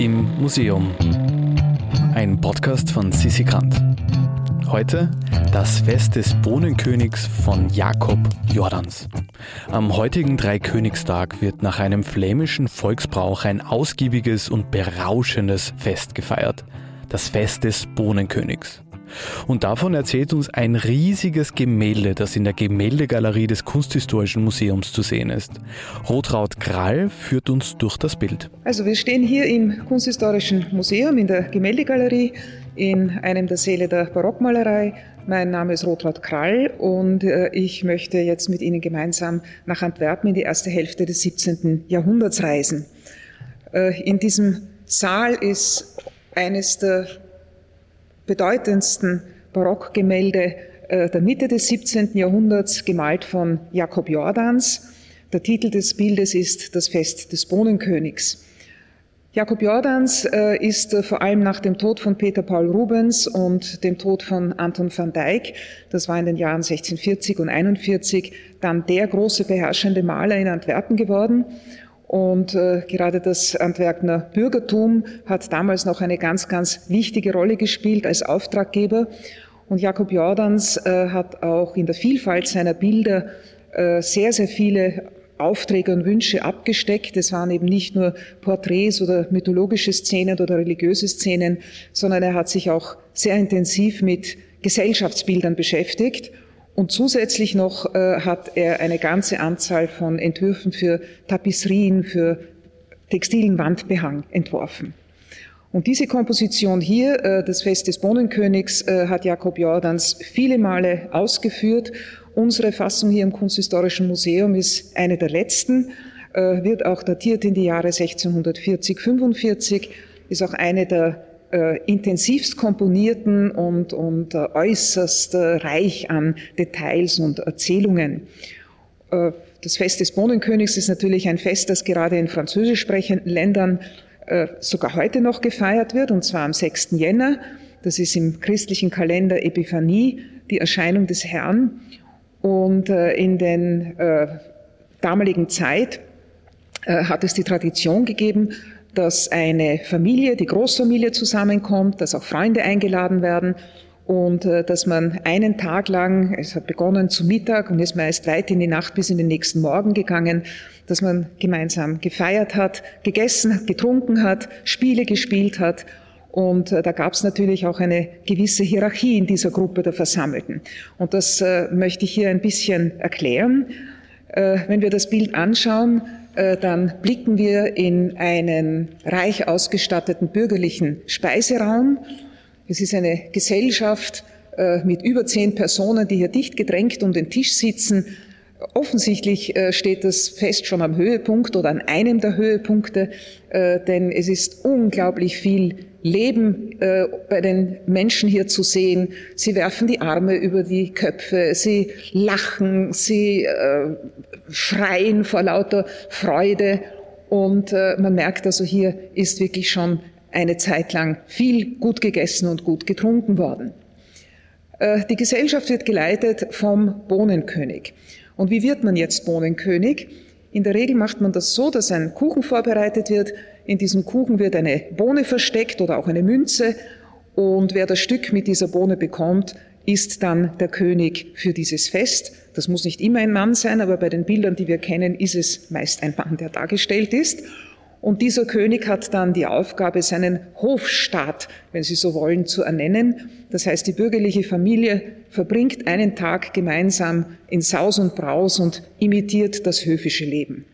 im Museum. Ein Podcast von Sissi Grant. Heute das Fest des Bohnenkönigs von Jakob Jordans. Am heutigen Dreikönigstag wird nach einem flämischen Volksbrauch ein ausgiebiges und berauschendes Fest gefeiert. Das Fest des Bohnenkönigs. Und davon erzählt uns ein riesiges Gemälde, das in der Gemäldegalerie des Kunsthistorischen Museums zu sehen ist. Rotraud Krall führt uns durch das Bild. Also wir stehen hier im Kunsthistorischen Museum in der Gemäldegalerie in einem der Säle der Barockmalerei. Mein Name ist Rotraud Krall und äh, ich möchte jetzt mit Ihnen gemeinsam nach Antwerpen in die erste Hälfte des 17. Jahrhunderts reisen. Äh, in diesem Saal ist eines der bedeutendsten Barockgemälde äh, der Mitte des 17. Jahrhunderts, gemalt von Jakob Jordans. Der Titel des Bildes ist Das Fest des Bohnenkönigs. Jakob Jordans äh, ist äh, vor allem nach dem Tod von Peter Paul Rubens und dem Tod von Anton van Dyck, das war in den Jahren 1640 und 41, dann der große beherrschende Maler in Antwerpen geworden. Und äh, gerade das Antwerpner Bürgertum hat damals noch eine ganz, ganz wichtige Rolle gespielt als Auftraggeber. Und Jakob Jordans äh, hat auch in der Vielfalt seiner Bilder äh, sehr, sehr viele Aufträge und Wünsche abgesteckt. Es waren eben nicht nur Porträts oder mythologische Szenen oder religiöse Szenen, sondern er hat sich auch sehr intensiv mit Gesellschaftsbildern beschäftigt und zusätzlich noch äh, hat er eine ganze Anzahl von Entwürfen für Tapisserien, für textilen Wandbehang entworfen. Und diese Komposition hier, äh, das Fest des Bohnenkönigs, äh, hat Jakob Jordans viele Male ausgeführt. Unsere Fassung hier im Kunsthistorischen Museum ist eine der letzten, äh, wird auch datiert in die Jahre 1640, 45, ist auch eine der äh, intensivst komponierten und, und äh, äußerst äh, reich an Details und Erzählungen. Äh, das Fest des Bohnenkönigs ist natürlich ein Fest, das gerade in französisch sprechenden Ländern äh, sogar heute noch gefeiert wird, und zwar am 6. Jänner. Das ist im christlichen Kalender Epiphanie, die Erscheinung des Herrn. Und äh, in den damaligen Zeit hat es die Tradition gegeben, dass eine Familie, die Großfamilie zusammenkommt, dass auch Freunde eingeladen werden und äh, dass man einen Tag lang, es hat begonnen zu Mittag und ist meist weit in die Nacht bis in den nächsten Morgen gegangen, dass man gemeinsam gefeiert hat, gegessen, getrunken hat, Spiele gespielt hat und äh, da gab es natürlich auch eine gewisse Hierarchie in dieser Gruppe der Versammelten. Und das äh, möchte ich hier ein bisschen erklären. Wenn wir das Bild anschauen, dann blicken wir in einen reich ausgestatteten bürgerlichen Speiseraum. Es ist eine Gesellschaft äh, mit über zehn Personen, die hier dicht gedrängt um den Tisch sitzen. Offensichtlich äh, steht das Fest schon am Höhepunkt oder an einem der Höhepunkte, denn es ist unglaublich viel Leben bei den Menschen hier zu sehen. Sie werfen die Arme über die Köpfe, sie lachen, sie schreien vor lauter Freude. Und äh, man merkt also, hier ist wirklich schon eine Zeit lang viel gut gegessen und gut getrunken worden. Äh, die Gesellschaft wird geleitet vom Bohnenkönig. Und wie wird man jetzt Bohnenkönig? In der Regel macht man das so, dass ein Kuchen vorbereitet wird. In diesem Kuchen wird eine Bohne versteckt oder auch eine Münze. Und wer das Stück mit dieser Bohne bekommt, ist dann der König für dieses Fest. Das muss nicht immer ein Mann sein, aber bei den Bildern, die wir kennen, ist es meist ein Mann, der dargestellt ist. Und dieser König hat dann die Aufgabe, seinen Hofstaat, wenn Sie so wollen, zu ernennen. Das heißt, die bürgerliche Familie verbringt einen Tag gemeinsam in Saus und Braus und imitiert das höfische Leben.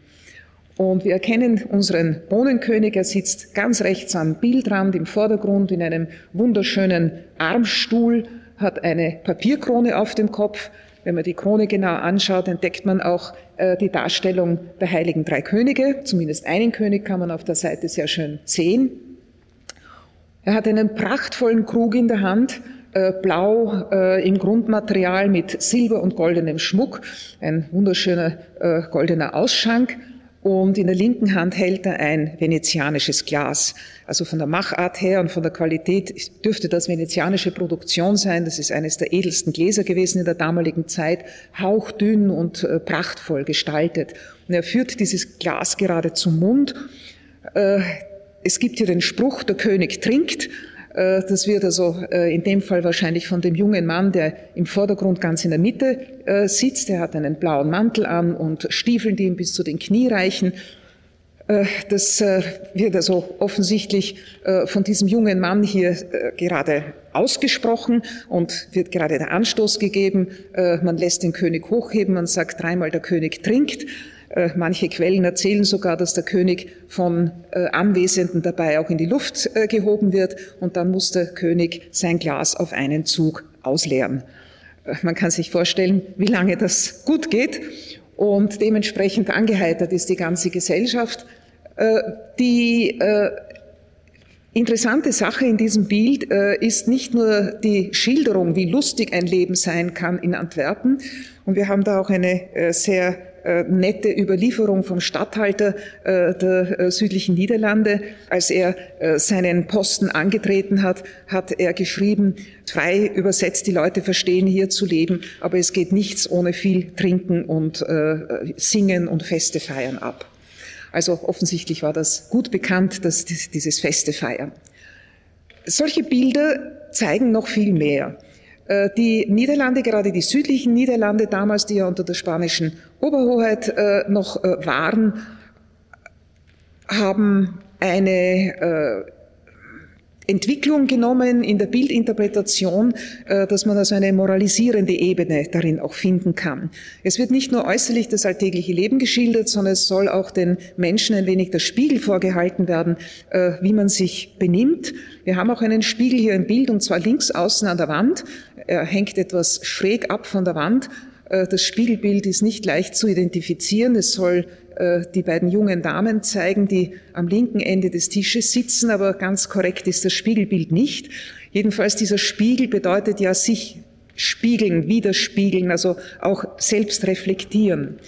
Und wir erkennen unseren Bohnenkönig. Er sitzt ganz rechts am Bildrand im Vordergrund in einem wunderschönen Armstuhl hat eine Papierkrone auf dem Kopf. Wenn man die Krone genau anschaut, entdeckt man auch äh, die Darstellung der heiligen drei Könige. Zumindest einen König kann man auf der Seite sehr schön sehen. Er hat einen prachtvollen Krug in der Hand, äh, blau äh, im Grundmaterial mit Silber und goldenem Schmuck, ein wunderschöner goldener Ausschank und in der linken Hand hält er ein venezianisches Glas. Also von der Machart her und von der Qualität dürfte das venezianische Produktion sein. Das ist eines der edelsten Gläser gewesen in der damaligen Zeit, hauchdünn und äh, prachtvoll gestaltet. Und er führt dieses Glas gerade zum Mund. Äh, es gibt hier den Spruch, der König trinkt. Äh, das wird also äh, in dem Fall wahrscheinlich von dem jungen Mann, der im Vordergrund ganz in der Mitte äh, sitzt. Der hat einen blauen Mantel an und Stiefeln, die ihm bis zu den Knie reichen. Das wird also offensichtlich von diesem jungen Mann hier gerade ausgesprochen und wird gerade der Anstoß gegeben. Man lässt den König hochheben, man sagt dreimal, der König trinkt. Äh, manche Quellen erzählen sogar, dass der König von äh, Anwesenden dabei auch in die Luft äh, gehoben wird und dann muss der König sein Glas auf einen Zug ausleeren. Man kann sich vorstellen, wie lange das gut geht und dementsprechend angeheitert ist die ganze Gesellschaft. Die interessante Sache in diesem Bild ist nicht nur die Schilderung, wie lustig ein Leben sein kann in Antwerpen, und wir haben da auch eine sehr äh, nette Überlieferung vom Statthalter äh, der äh, südlichen Niederlande. Als er seinen Posten angetreten hat, hat er geschrieben, frei übersetzt, die Leute verstehen hier zu leben, aber es geht nichts ohne viel Trinken und Singen und Feste feiern ab. Also offensichtlich war das gut bekannt, dass dieses Feste feiern. Solche Bilder zeigen noch viel mehr. Äh, die Niederlande, gerade die südlichen Niederlande damals, die ja unter der spanischen Oberhoheit äh, noch äh, waren, haben eine Entwicklung genommen in der Bildinterpretation, dass man also eine moralisierende Ebene darin auch finden kann. Es wird nicht nur äußerlich das alltägliche Leben geschildert, sondern es soll auch den Menschen ein wenig der Spiegel vorgehalten werden, wie man sich benimmt. Wir haben auch einen Spiegel hier im Bild und zwar links außen an der Wand. Er hängt etwas schräg ab von der Wand. Äh, das Spiegelbild ist nicht leicht zu identifizieren. Es soll äh, die beiden jungen Damen zeigen, die am linken Ende des Tisches sitzen, aber ganz korrekt ist das Spiegelbild nicht. Jedenfalls dieser Spiegel bedeutet ja sich spiegeln, widerspiegeln, also auch selbst reflektieren.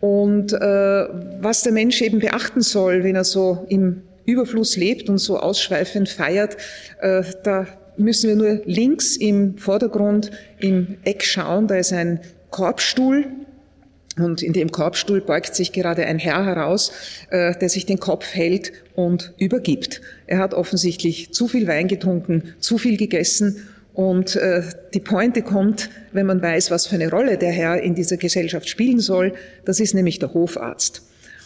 Und äh, was der Mensch eben beachten soll, wenn er so im Überfluss lebt und so ausschweifend feiert, äh, da müssen wir nur links im Vordergrund im Eck schauen, da ist ein Korbstuhl, und in dem Korbstuhl beugt sich gerade ein Herr heraus, äh, der sich den Kopf hält und übergibt. Er hat offensichtlich zu viel Wein getrunken, zu viel gegessen und äh, die Pointe kommt, wenn man weiß, was für eine Rolle der Herr in dieser Gesellschaft spielen soll. Das ist nämlich der Hofarzt.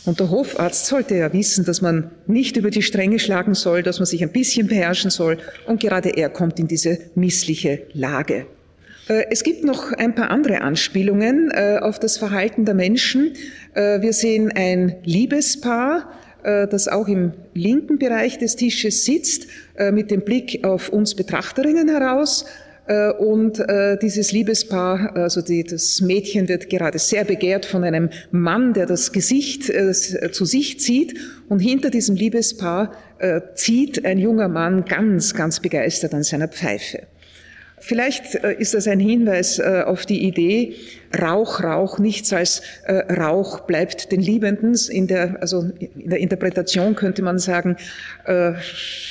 Und der Hofarzt sollte ja wissen, dass man nicht über die Stränge schlagen soll, dass man sich ein bisschen beherrschen soll. Und gerade er kommt in diese missliche Lage. Äh, es gibt noch ein paar andere Anspielungen äh, auf das Verhalten der Menschen. Äh, wir sehen ein Liebespaar, das auch im linken Bereich des Tisches sitzt, mit dem Blick auf uns Betrachterinnen heraus. Und dieses Liebespaar, also die, das Mädchen wird gerade sehr begehrt von einem Mann, der das Gesicht zu sich zieht. Und hinter diesem Liebespaar zieht ein junger Mann ganz, ganz begeistert an seiner Pfeife. Vielleicht äh, ist das ein Hinweis äh, auf die Idee, Rauch, Rauch, nichts als äh, Rauch bleibt den Liebenden. In der, also in der Interpretation könnte man sagen,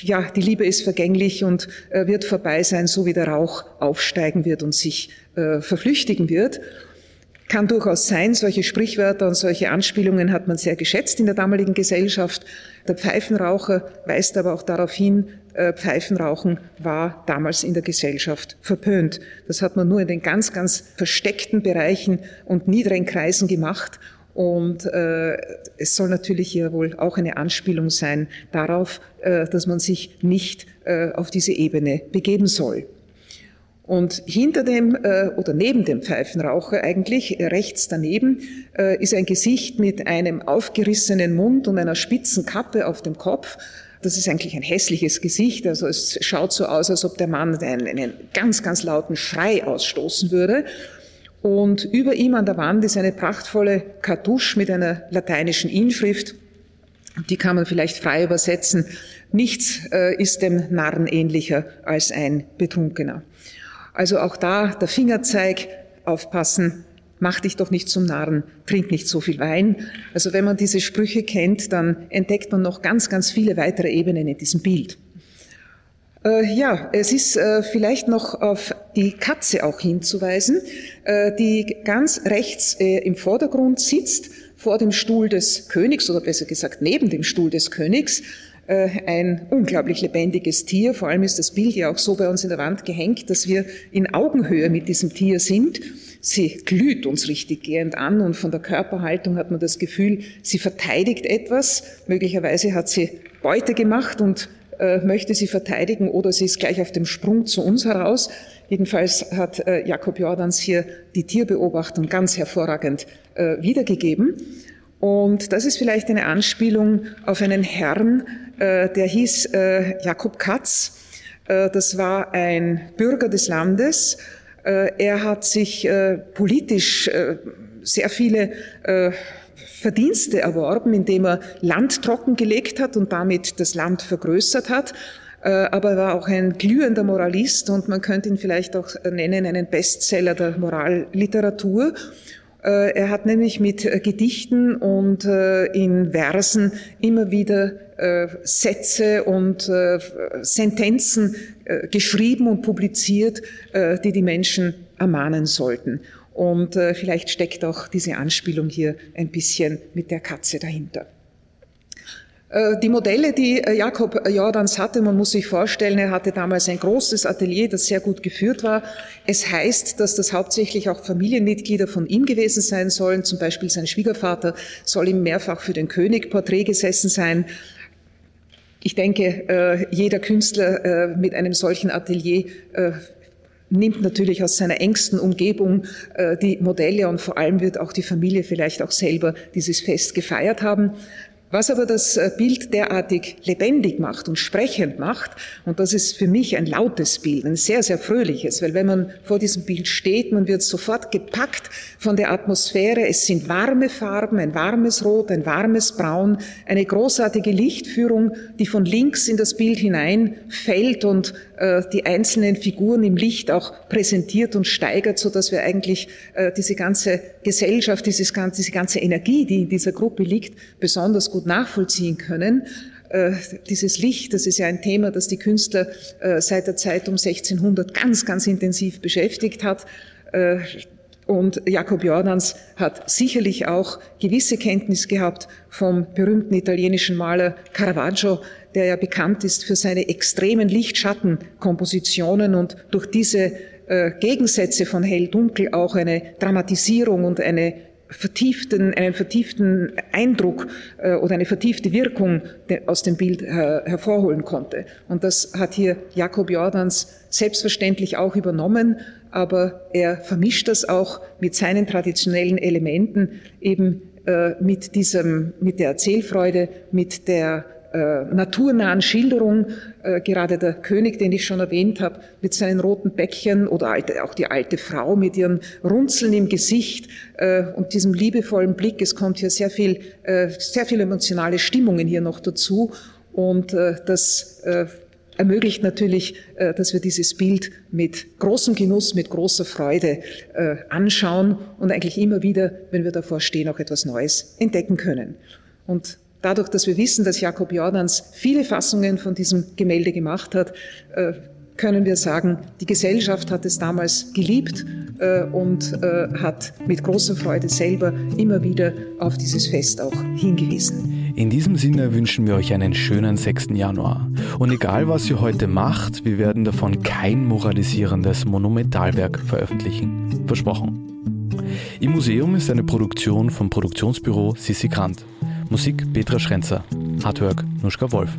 ja, die Liebe ist vergänglich und wird vorbei sein, so wie der Rauch aufsteigen wird und sich verflüchtigen wird. Kann durchaus sein, solche Sprichwörter und solche Anspielungen hat man sehr geschätzt in der damaligen Gesellschaft. Der Pfeifenraucher weist aber auch darauf hin, äh, Pfeifenrauchen war damals in der Gesellschaft verpönt. Das hat man nur in den ganz, ganz versteckten Bereichen und niederen Kreisen gemacht. Und äh, es soll natürlich hier wohl auch eine Anspielung sein darauf, äh, dass man sich nicht äh, auf diese Ebene begeben soll. Und hinter dem äh, oder neben dem Pfeifenraucher eigentlich rechts daneben äh, ist ein Gesicht mit einem aufgerissenen Mund und einer spitzen Kappe auf dem Kopf das ist eigentlich ein hässliches Gesicht. Also es schaut so aus, als ob der Mann einen, einen ganz, ganz lauten Schrei ausstoßen würde. Und über ihm an der Wand ist eine prachtvolle Kartusche mit einer lateinischen Inschrift. Die kann man vielleicht frei übersetzen. Nichts äh, ist dem Narren ähnlicher als ein Betrunkener. Also auch da der Fingerzeig aufpassen, mach dich doch nicht zum Narren, trink nicht so viel Wein. Also wenn man diese Sprüche kennt, dann entdeckt man noch ganz, ganz viele weitere Ebenen in diesem Bild. Äh, ja, es ist äh, vielleicht noch auf die Katze auch hinzuweisen, äh, die ganz rechts äh, im Vordergrund sitzt, vor dem Stuhl des Königs oder besser gesagt neben dem Stuhl des Königs. Ein unglaublich lebendiges Tier. Vor allem ist das Bild ja auch so bei uns in der Wand gehängt, dass wir in Augenhöhe mit diesem Tier sind. Sie glüht uns richtig gehend an und von der Körperhaltung hat man das Gefühl, sie verteidigt etwas. Möglicherweise hat sie Beute gemacht und äh, möchte sie verteidigen oder sie ist gleich auf dem Sprung zu uns heraus. Jedenfalls hat äh, Jakob Jordans hier die Tierbeobachtung ganz hervorragend äh, wiedergegeben. Und das ist vielleicht eine Anspielung auf einen Herrn, äh, der hieß äh, Jakob Katz. Äh, das war ein Bürger des Landes. Er hat sich politisch sehr viele Verdienste erworben, indem er Land trockengelegt hat und damit das Land vergrößert hat. Aber er war auch ein glühender Moralist und man könnte ihn vielleicht auch nennen einen Bestseller der Moralliteratur. Äh, er hat nämlich mit äh, Gedichten und äh, in Versen immer wieder Sätze und Sentenzen geschrieben und publiziert, die die Menschen ermahnen sollten. Und vielleicht steckt auch diese Anspielung hier ein bisschen mit der Katze dahinter. Äh, die Modelle, die äh, Jakob Jordans hatte, man muss sich vorstellen, er hatte damals ein großes Atelier, das sehr gut geführt war. Es heißt, dass das hauptsächlich auch Familienmitglieder von ihm gewesen sein sollen. Zum Beispiel sein Schwiegervater soll ihm mehrfach für den König Porträt gesessen sein. Ich denke, äh, jeder Künstler mit einem solchen Atelier nimmt natürlich aus seiner engsten Umgebung die Modelle und vor allem wird auch die Familie vielleicht auch selber dieses Fest gefeiert haben. Was aber das äh, Bild derartig lebendig macht und sprechend macht, und das ist für mich ein lautes Bild, ein sehr, sehr fröhliches, weil wenn man vor diesem Bild steht, man wird sofort gepackt von der Atmosphäre. Es sind warme Farben, ein warmes Rot, ein warmes Braun, eine großartige Lichtführung, die von links in das Bild hinein fällt und äh, die einzelnen Figuren im Licht auch präsentiert und steigert, so dass wir eigentlich äh, diese ganze Gesellschaft, dieses diese ganze Energie, die in dieser Gruppe liegt, besonders gut nachvollziehen können. Äh, dieses Licht, das ist ja ein Thema, das die Künstler seit der Zeit um 1600 ganz, ganz intensiv beschäftigt hat. Und Jakob Jordans hat sicherlich auch gewisse Kenntnis gehabt vom berühmten italienischen Maler Caravaggio, der ja bekannt ist für seine extremen Lichtschattenkompositionen und durch diese äh, Gegensätze von hell-dunkel auch eine Dramatisierung und eine vertieften, einen vertieften Eindruck äh, oder eine vertiefte Wirkung aus dem Bild äh, hervorholen konnte. Und das hat hier Jakob Jordans selbstverständlich auch übernommen, aber er vermischt das auch mit seinen traditionellen Elementen, eben äh, mit diesem, mit der Erzählfreude, mit der äh, naturnahen Schilderung, äh, gerade der König, den ich schon erwähnt habe, mit seinen roten Bäckchen oder alte, auch die alte Frau mit ihren Runzeln im Gesicht äh, und diesem liebevollen Blick. Es kommt hier sehr viel, äh, sehr viel emotionale Stimmungen hier noch dazu und äh, das äh, ermöglicht natürlich, dass wir dieses Bild mit großem Genuss, mit großer Freude anschauen und eigentlich immer wieder, wenn wir davor stehen, auch etwas Neues entdecken können. Und dadurch, dass wir wissen, dass Jakob Jordans viele Fassungen von diesem Gemälde gemacht hat, äh, können wir sagen, die Gesellschaft hat es damals geliebt äh, und äh, hat mit großer Freude selber immer wieder auf dieses Fest auch hingewiesen. In diesem Sinne wünschen wir euch einen schönen 6. Januar. Und egal, was ihr heute macht, wir werden davon kein moralisierendes Monumentalwerk veröffentlichen. Versprochen. Im Museum ist eine Produktion vom Produktionsbüro Sissi Grant. Musik Petra Schrenzer. Artwork Nuschka Wolf.